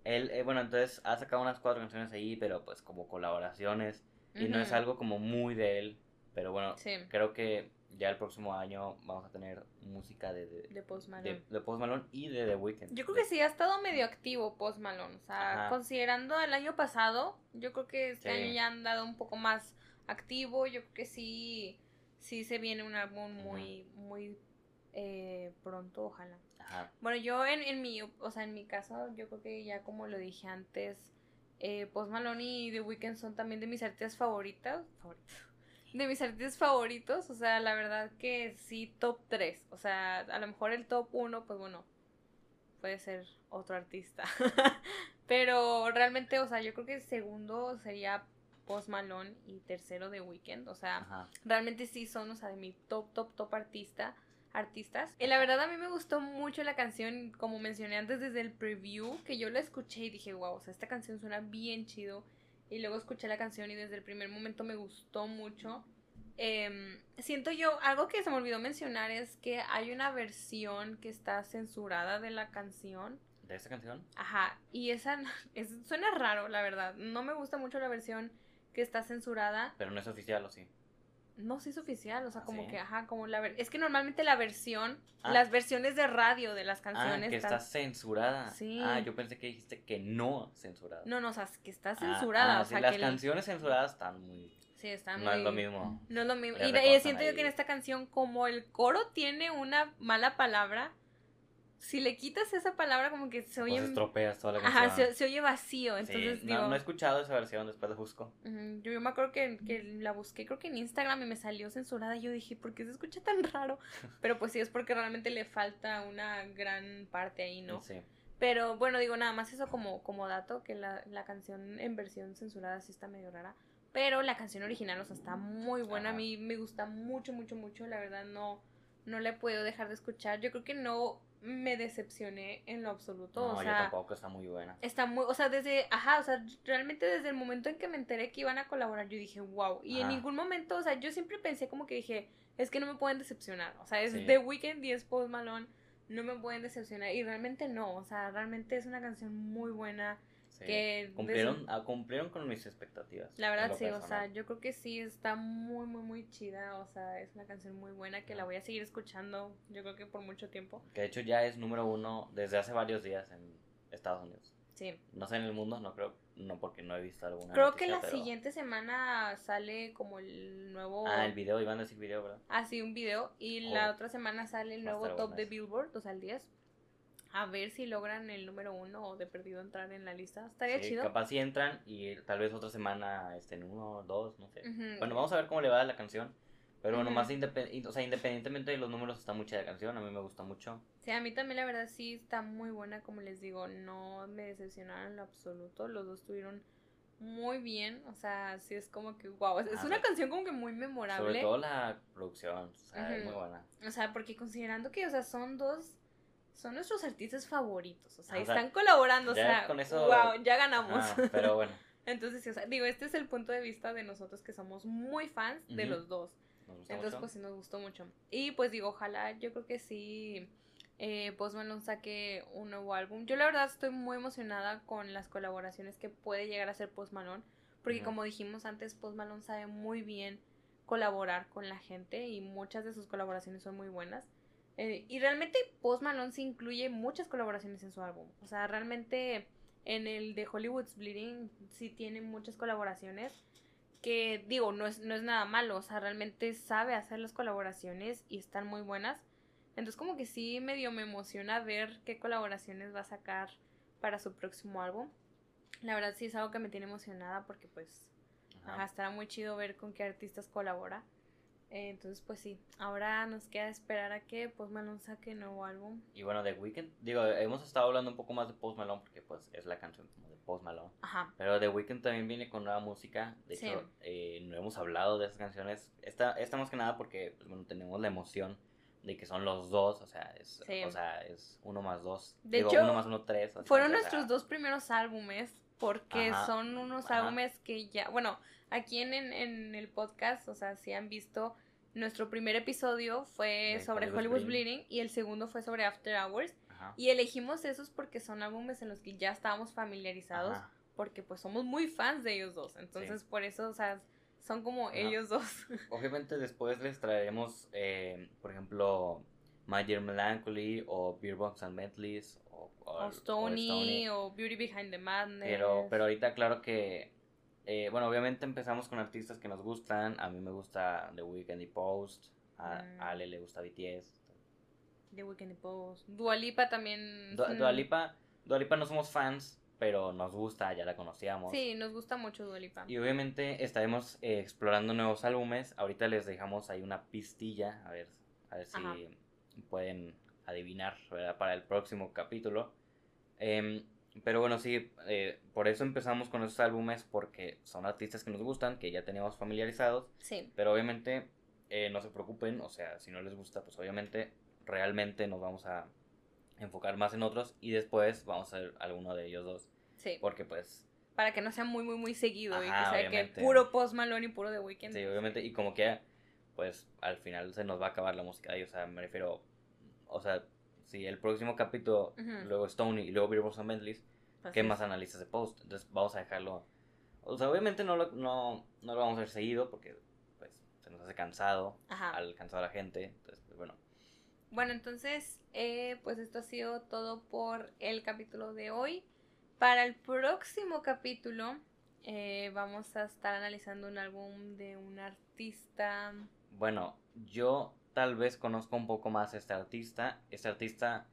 Él, eh, bueno, entonces ha sacado unas cuatro canciones ahí, pero pues como colaboraciones. Y no es algo como muy de él. Pero bueno, creo que ya el próximo año vamos a tener música de, de, Post Malone. De, Post Malone y de The Weeknd. Yo creo que sí, ha estado medio activo Post Malone. O sea, considerando el año pasado, yo creo que este año ya han dado un poco más activo. Yo creo que sí, sí se viene un álbum muy, muy eh, pronto, ojalá. Bueno, yo en, en mi, o sea, en mi caso, yo creo que ya como lo dije antes, eh, Post Malone y The Weeknd son también de mis artistas favoritas. favoritas de mis artistas favoritos, o sea, la verdad que sí, top 3. O sea, a lo mejor el top 1, pues bueno, puede ser otro artista. Pero realmente, o sea, yo creo que el segundo sería Post Malone y tercero de Weekend. O sea, realmente sí son, o sea, de mi top, top, top artista. Artistas. Y la verdad a mí me gustó mucho la canción, como mencioné antes desde el preview, que yo la escuché y dije, wow, o sea, esta canción suena bien chido y luego escuché la canción y desde el primer momento me gustó mucho. Em, siento yo, algo que se me olvidó mencionar es que hay una versión que está censurada de la canción. ¿De esa canción? Ajá, y esa suena raro, la verdad. No me gusta mucho la versión que está censurada. Pero no es oficial, ¿o sí? No, sí es oficial, o sea, ¿Ah, como que, ajá, como la Es que normalmente la versión, ah. las versiones de radio de las canciones... Ah, que está censurada. Sí. Ah, yo pensé que dijiste que no censurada. No, no, o sea, que está censurada. o sea, las canciones censuradas están muy... Sí, están muy... No es lo mismo. No es lo mismo. Y, siento yo que en esta canción, como el coro tiene una mala palabra, si le quitas esa palabra como que se oye... Pues estropeas toda la canción. Ajá, se, oye vacío, entonces digo... No, he escuchado esa versión, después la busco. yo, yo, me acuerdo que, que, la busqué, creo que en Instagram y me salió censurada y yo dije, ¿por qué se escucha tan raro? Pero pues sí, es porque realmente le falta una gran parte ahí, ¿no? Sí. Pero bueno, digo, nada más eso como, como dato, que la, la canción en versión censurada sí está medio rara. Pero la canción original, o sea, está muy buena. A mí me gusta mucho, mucho, mucho. La verdad, no, no la puedo dejar de escuchar. Yo creo que no me decepcioné en lo absoluto. No, yo tampoco, está muy buena. Está muy, o sea, desde, ajá, o sea, realmente desde el momento en que me enteré que iban a colaborar, yo dije, wow. Y en ningún momento, o sea, yo siempre pensé como que dije, es que no me pueden decepcionar. O sea, es The Weeknd y es Post Malone, no me pueden decepcionar. Y realmente no, o sea, realmente es una canción muy buena. Que cumplieron, ah, cumplieron con mis expectativas. La verdad sí, o sea, yo creo que sí está muy, muy, muy chida. O sea, es una canción muy buena que la voy a seguir escuchando, yo creo que por mucho tiempo. Que de hecho ya es número uno desde hace varios días en Estados Unidos. Sí. No sé en el mundo, no creo, no porque no he visto alguna. Creo que la siguiente semana sale como el nuevo. Ah, el video, iban a decir video, ¿verdad? Ah, sí, un video. Y la otra semana sale el nuevo top de Billboard, o sea, el 10. A ver si logran el número uno o de perdido entrar en la lista. Estaría sí, chido. Capaz si entran y tal vez otra semana estén uno, dos, no sé. Bueno, vamos a ver cómo le va a la canción. Pero bueno, más o sea, independientemente de los números, está mucha la canción. A mí me gusta mucho. Sí, a mí también la verdad sí está muy buena, como les digo. No me decepcionaron en lo absoluto. Los dos estuvieron muy bien. O sea, sí es como que, wow. Es, una canción como que muy memorable. Sobre todo la producción. O sea, es muy buena. O sea, porque considerando que, o sea, son dos son nuestros artistas favoritos. O sea, están colaborando. O sea, con eso... wow, ya ganamos. pero bueno. Entonces, o sea, digo, este es el punto de vista de nosotros que somos muy fans de los dos. Entonces, pues sí nos gustó mucho. Y pues digo, ojalá, yo creo que sí, eh, Post Malone saque un nuevo álbum. Yo la verdad estoy muy emocionada con las colaboraciones que puede llegar a hacer Post Malone. Porque como dijimos antes, Post Malone sabe muy bien colaborar con la gente y muchas de sus colaboraciones son muy buenas. Eh, y realmente Post Malone sí incluye muchas colaboraciones en su álbum. O sea, realmente en el de Hollywood's Bleeding sí tiene muchas colaboraciones que digo, no es, no es nada malo, o sea, realmente sabe hacer las colaboraciones y están muy buenas. Entonces como que sí medio me emociona ver qué colaboraciones va a sacar para su próximo álbum. La verdad sí es algo que me tiene emocionada porque pues estará muy chido ver con qué artistas colabora. Eh, entonces, pues sí, ahora nos queda esperar a que Post Malone saque nuevo álbum. Y bueno, de Weeknd, digo, hemos estado hablando un poco más de Post Malone porque pues es la canción como de Post Malone. Ajá. Pero The Weeknd también viene con nueva música. De hecho, eh, no hemos hablado de esas canciones. Esta, esta más que nada porque, pues, bueno, tenemos la emoción de que son los dos, o sea, es, o sea, es uno más dos. De hecho, uno más uno tres. fueron nuestros dos primeros álbumes porque son unos álbumes que ya, bueno, aquí en, en, el podcast, o sea, si han visto, nuestro primer episodio fue sobre Hollywood Bleeding. y el segundo fue sobre After Hours. Y elegimos esos porque son álbumes en los que ya estábamos familiarizados, porque pues somos muy fans de ellos dos. Entonces, por eso, o sea, son como ellos dos. Obviamente después les traeremos, eh, por ejemplo, My Dear Melancholy o Beerbox and Bentleys o, o, Stony, o, Beauty Behind the Madness. Pero, pero ahorita claro que eh, bueno, obviamente empezamos con artistas que nos gustan. A mí me gusta The Weeknd y Post. A, mm. Ale le gusta BTS. The Weeknd y Post. Dualipa también. Dualipa, Dualipa no somos fans, pero nos gusta, ya la conocíamos. Sí, nos gusta mucho Dualipa. Y obviamente estaremos eh, explorando nuevos álbumes. Ahorita les dejamos ahí una pistilla, a ver, a ver si pueden adivinar para el próximo capítulo. Eh, pero bueno, sí, eh, por eso empezamos con esos álbumes, porque son artistas que nos gustan, que ya teníamos familiarizados. Sí. Pero obviamente, eh, no se preocupen, o sea, si no les gusta, pues obviamente, realmente nos vamos a enfocar más en otros y después vamos a ver alguno de ellos dos. Sí. Porque pues... Para que no sea muy, muy, muy seguido y que sea que puro Post Malone y puro The Weeknd. Sí, obviamente, y como que, pues, al final se nos va a acabar la música ahí, o sea, me refiero, o sea, si el próximo capítulo, luego Stony y luego and Bentleys, ¿qué más analizas de post? Entonces vamos a dejarlo. O sea, obviamente no lo, no, no lo vamos a hacer seguido porque pues se nos hace cansado al cansar a la gente. Entonces, pues, bueno. Bueno, entonces, eh, pues esto ha sido todo por el capítulo de hoy. Para el próximo capítulo eh, vamos a estar analizando un álbum de un artista. Bueno, yo tal vez conozco un poco más a este artista. Este artista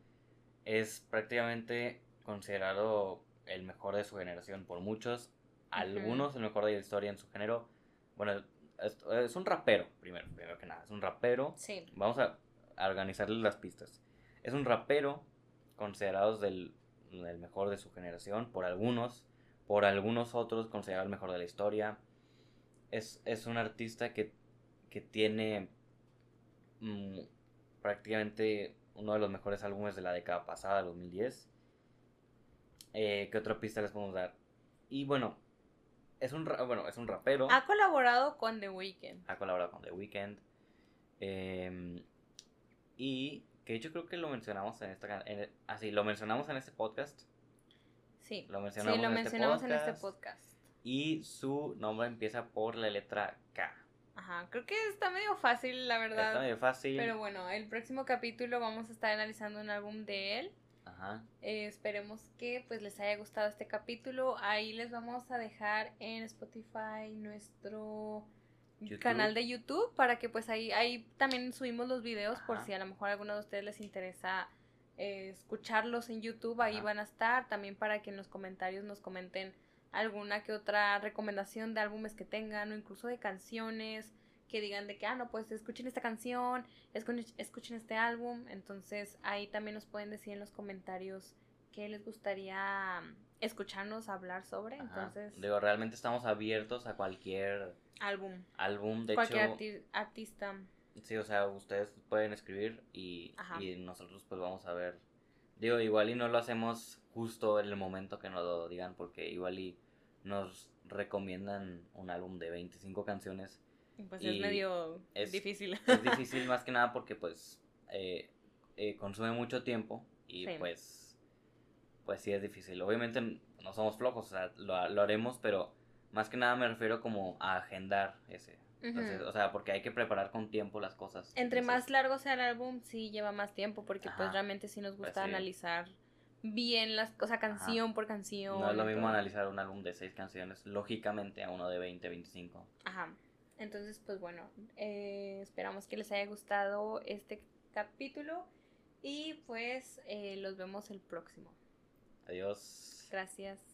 es prácticamente considerado el mejor de su generación por muchos. Algunos el mejor de la historia en su género. Bueno, es, un rapero, primero, primero que nada. Es un rapero. Sí. Vamos a, organizarle las pistas. Es un rapero considerado del, el mejor de su generación por algunos. Por algunos otros considerado el mejor de la historia. Es, es un artista que, que tiene Mm, prácticamente uno de los mejores álbumes de la década pasada, 2010. Eh, ¿Qué otra pista les podemos dar? Y bueno, es un, bueno, es un rapero. Ha colaborado con The Weeknd. Ha colaborado con The Weeknd. Em, y que yo creo que lo mencionamos en esta en, así ah, lo mencionamos en este podcast. Sí. Lo mencionamos, sí, lo este mencionamos en este podcast. Y su nombre empieza por la letra K. Ajá, creo que está medio fácil, la verdad. Está medio fácil. Pero bueno, el próximo capítulo vamos a estar analizando un álbum de él. Ajá. Eh, esperemos que pues les haya gustado este capítulo. Ahí les vamos a dejar en Spotify nuestro canal de YouTube para que pues ahí, ahí también subimos los videos por si a lo mejor a alguno de ustedes les interesa eh, escucharlos en YouTube, ahí van a estar. También para que en los comentarios nos comenten alguna que otra recomendación de álbumes que tengan o incluso de canciones que digan de que, ah, no, pues escuchen esta canción, escuchen este álbum. Entonces ahí también nos pueden decir en los comentarios qué les gustaría escucharnos hablar sobre. Entonces, digo, realmente estamos abiertos a cualquier álbum. Álbum, de cualquier artista. Sí, o sea, ustedes pueden escribir y, y, nosotros pues vamos a ver. Digo, igual y no lo hacemos justo en el momento que nos lo digan porque igual y nos recomiendan un álbum de 25 canciones pues es medio difícil. Es difícil más que nada porque pues eh, eh, consume mucho tiempo y pues pues sí es difícil. Obviamente no somos flojos, o sea, lo, haremos, pero más que nada me refiero como a agendar ese. o sea, porque hay que preparar con tiempo las cosas. Entre más largo sea el álbum, sí lleva más tiempo, porque pues realmente sí nos gusta pues analizar bien las cosas, canción por canción. No es lo mismo analizar un álbum de seis canciones, lógicamente, a uno de 20, 25. Ajá. Entonces, pues bueno, eh, esperamos que les haya gustado este capítulo y pues eh, los vemos el próximo. Adiós. Gracias.